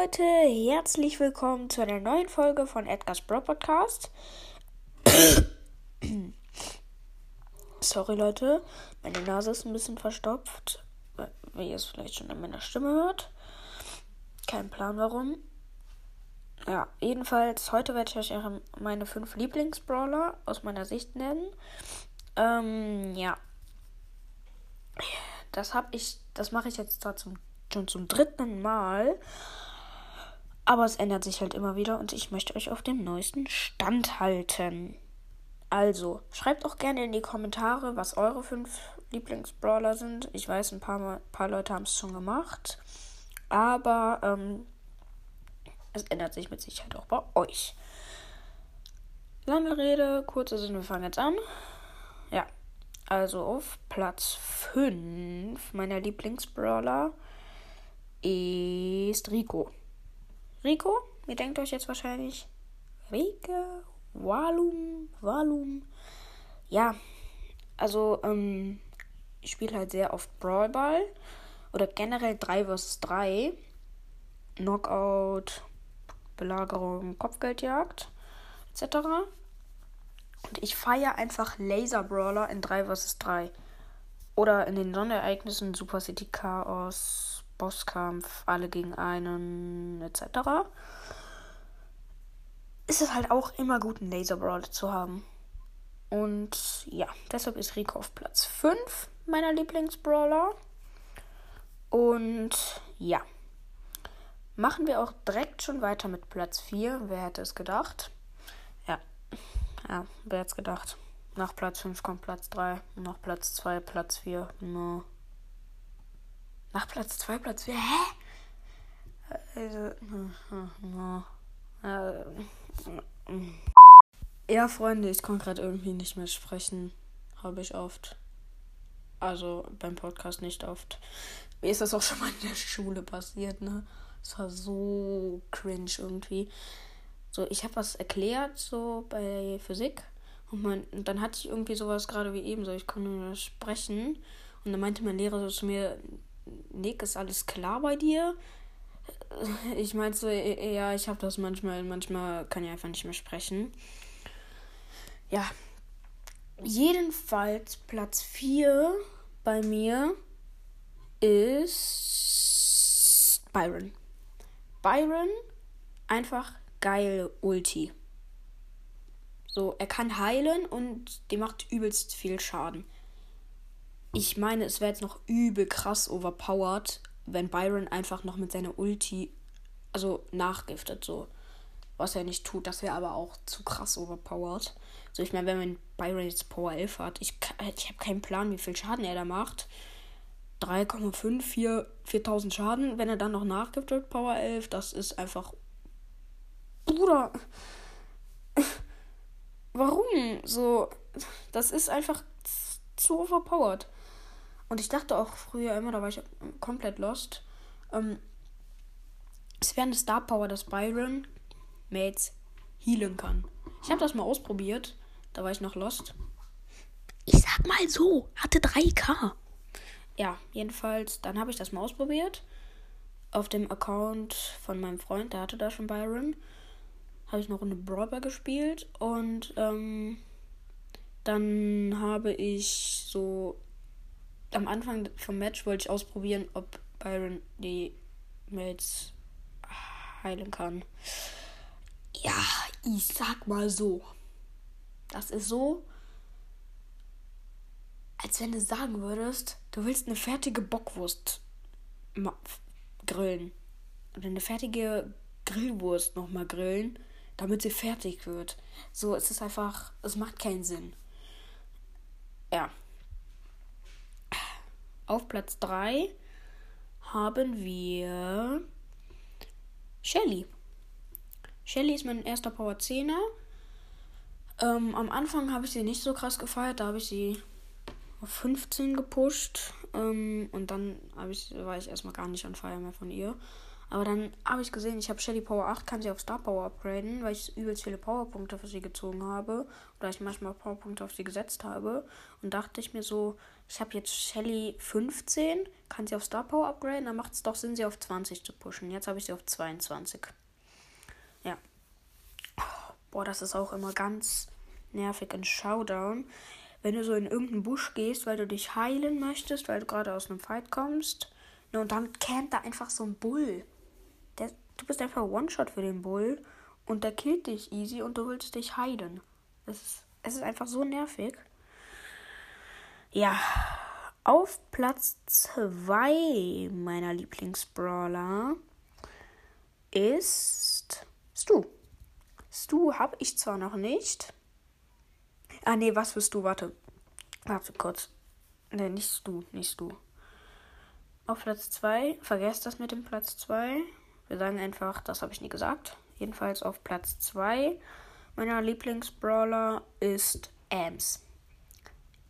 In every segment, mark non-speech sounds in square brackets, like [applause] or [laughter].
Leute, herzlich willkommen zu einer neuen Folge von Edgar's Bro Podcast. [coughs] Sorry Leute, meine Nase ist ein bisschen verstopft, wie ihr es vielleicht schon an meiner Stimme hört. Kein Plan warum. Ja, jedenfalls, heute werde ich euch meine fünf Lieblingsbrawler aus meiner Sicht nennen. Ähm, ja. Das habe ich, das mache ich jetzt zwar zum, schon zum dritten Mal. Aber es ändert sich halt immer wieder und ich möchte euch auf dem neuesten Stand halten. Also, schreibt auch gerne in die Kommentare, was eure fünf Lieblingsbrawler sind. Ich weiß, ein paar, paar Leute haben es schon gemacht. Aber ähm, es ändert sich mit Sicherheit auch bei euch. Lange Rede, kurze Sinn, wir fangen jetzt an. Ja, also auf Platz 5 meiner Lieblingsbrawler ist Rico. Rico, ihr denkt euch jetzt wahrscheinlich, Rike, Walum, Walum. Ja, also ähm, ich spiele halt sehr oft Brawlball oder generell 3 vs 3. Knockout, Belagerung, Kopfgeldjagd etc. Und ich feiere einfach Laser Brawler in 3 vs 3. Oder in den Sonderereignissen Super City Chaos, Bosskampf, alle gegen einen etc. Ist es halt auch immer gut, einen Laser Brawler zu haben. Und ja, deshalb ist Rico auf Platz 5 meiner Lieblingsbrawler. Und ja. Machen wir auch direkt schon weiter mit Platz 4. Wer hätte es gedacht? Ja. Ja, wer hätte es gedacht? Nach Platz 5 kommt Platz 3. Nach Platz 2 Platz 4. No. Nach Platz 2 Platz 4. Hä? Also, no. Ja, Freunde, ich konnte gerade irgendwie nicht mehr sprechen. Habe ich oft. Also beim Podcast nicht oft. Mir ist das auch schon mal in der Schule passiert, ne? Es war so cringe irgendwie. So, ich habe was erklärt, so bei Physik. Und, mein, und dann hatte ich irgendwie sowas gerade wie eben, so ich konnte nur sprechen. Und dann meinte mein Lehrer so zu mir, Nick, ist alles klar bei dir? Ich meinte so, ja, ich habe das manchmal, manchmal kann ich einfach nicht mehr sprechen. Ja. Jedenfalls Platz 4 bei mir ist Byron. Byron einfach geil Ulti. So, er kann heilen und die macht übelst viel Schaden. Ich meine, es wäre jetzt noch übel krass overpowered, wenn Byron einfach noch mit seiner Ulti, also nachgiftet, so. Was er nicht tut, das wäre aber auch zu krass overpowered. So, ich meine, wenn man Byron jetzt Power 11 hat, ich, ich habe keinen Plan, wie viel Schaden er da macht. 3,5, 4, 4000 Schaden. Wenn er dann noch nachgibt mit Power 11, das ist einfach. Bruder. [laughs] Warum? So. Das ist einfach zu overpowered. Und ich dachte auch früher immer, da war ich komplett lost. Ähm, es wäre eine Star Power, dass Byron Mates healen kann. Ich habe das mal ausprobiert. Da war ich noch lost. Ich sag mal so, hatte 3K ja, jedenfalls, dann habe ich das mal ausprobiert. Auf dem Account von meinem Freund, der hatte da schon Byron. Habe ich noch eine Brawler gespielt und ähm, dann habe ich so am Anfang vom Match wollte ich ausprobieren, ob Byron die Mates heilen kann. Ja, ich sag mal so. Das ist so, als wenn du sagen würdest, du willst eine fertige Bockwurst grillen. Oder eine fertige Grillwurst nochmal grillen, damit sie fertig wird. So, es ist einfach, es macht keinen Sinn. Ja. Auf Platz 3 haben wir Shelly. Shelly ist mein erster Power 10er. Ähm, am Anfang habe ich sie nicht so krass gefeiert, da habe ich sie auf 15 gepusht. Ähm, und dann ich, war ich erstmal gar nicht an Feier mehr von ihr. Aber dann habe ich gesehen, ich habe Shelly Power 8, kann sie auf Star Power upgraden, weil ich übelst viele Powerpunkte für sie gezogen habe. Oder ich manchmal Powerpunkte auf sie gesetzt habe. Und dachte ich mir so, ich habe jetzt Shelly 15, kann sie auf Star Power upgraden, dann macht es doch Sinn, sie auf 20 zu pushen. Jetzt habe ich sie auf 22. Ja. Boah, das ist auch immer ganz nervig in Showdown. Wenn du so in irgendeinen Busch gehst, weil du dich heilen möchtest, weil du gerade aus einem Fight kommst. Ne, und dann campt da einfach so ein Bull. Du bist einfach One-Shot für den Bull und der killt dich easy und du willst dich heilen. Es ist, es ist einfach so nervig. Ja, auf Platz 2 meiner Lieblingsbrawler ist Stu. Stu habe ich zwar noch nicht. Ah, nee, was bist du? Warte. Warte kurz. Nee, nicht Stu, nicht Stu. Auf Platz 2, vergesst das mit dem Platz 2. Wir sagen einfach, das habe ich nie gesagt. Jedenfalls auf Platz 2 meiner Lieblingsbrawler ist Ams.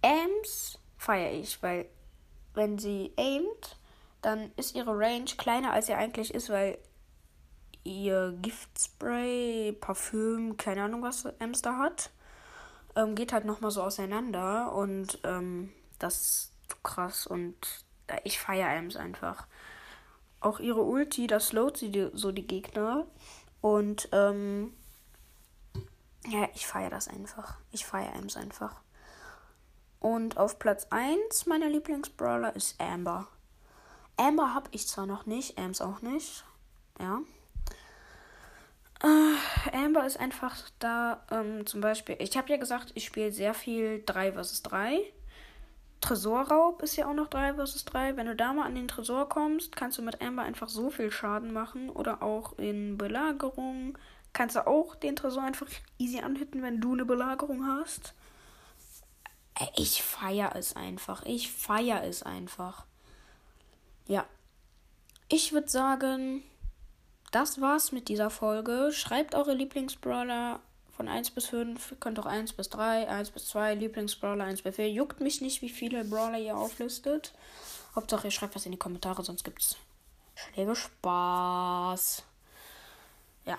Ams feiere ich, weil wenn sie aimt, dann ist ihre Range kleiner als sie eigentlich ist, weil ihr Giftspray, Parfüm, keine Ahnung was Ams da hat, ähm, geht halt nochmal so auseinander und ähm, das ist krass und ich feiere Ams einfach auch ihre Ulti, das slowt sie so die Gegner. Und ähm, ja, ich feiere das einfach. Ich feiere Ems einfach. Und auf Platz 1 meiner Lieblingsbrawler ist Amber. Amber habe ich zwar noch nicht, Ems auch nicht. Ja. Äh, Amber ist einfach da, ähm, zum Beispiel, ich habe ja gesagt, ich spiele sehr viel 3 vs 3. Tresorraub ist ja auch noch 3 vs 3. Wenn du da mal an den Tresor kommst, kannst du mit Amber einfach so viel Schaden machen. Oder auch in Belagerung kannst du auch den Tresor einfach easy anhitten, wenn du eine Belagerung hast. Ich feiere es einfach. Ich feiere es einfach. Ja. Ich würde sagen, das war's mit dieser Folge. Schreibt eure Lieblingsbrawler von 1 bis 5, könnt auch 1 bis 3, 1 bis 2, Lieblingsbrawler 1 bis 4. Juckt mich nicht, wie viele Brawler ihr auflistet. Hauptsache, ihr schreibt was in die Kommentare, sonst gibt's Schläge Spaß. Ja.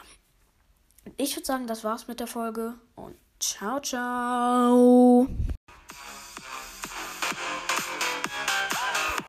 Ich würde sagen, das war's mit der Folge und ciao, ciao.